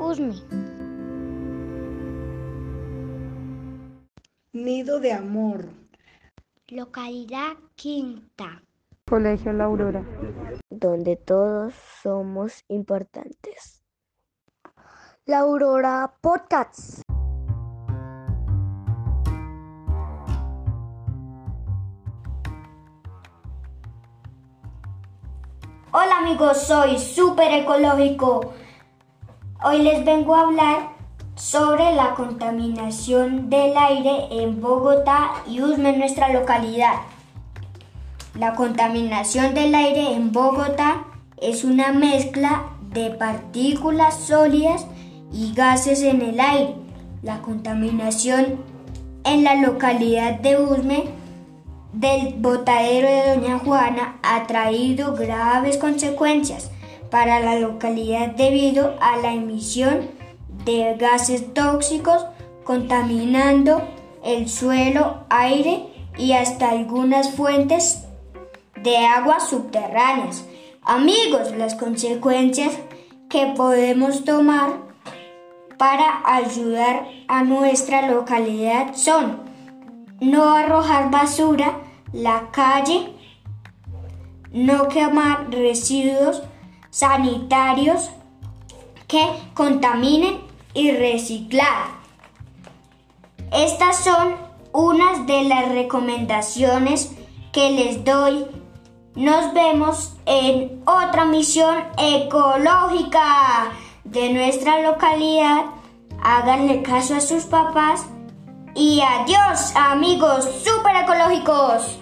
Usme. Nido de Amor. Localidad Quinta. Colegio La Aurora. Donde todos somos importantes. La Aurora Podcasts. Hola amigos, soy Super Ecológico. Hoy les vengo a hablar sobre la contaminación del aire en Bogotá y Usme, nuestra localidad. La contaminación del aire en Bogotá es una mezcla de partículas sólidas y gases en el aire. La contaminación en la localidad de Usme del botadero de Doña Juana ha traído graves consecuencias para la localidad debido a la emisión de gases tóxicos contaminando el suelo, aire y hasta algunas fuentes de aguas subterráneas. Amigos, las consecuencias que podemos tomar para ayudar a nuestra localidad son no arrojar basura, la calle, no quemar residuos sanitarios que contaminen y reciclar. Estas son unas de las recomendaciones que les doy. Nos vemos en otra misión ecológica de nuestra localidad. Háganle caso a sus papás y adiós amigos super ecológicos.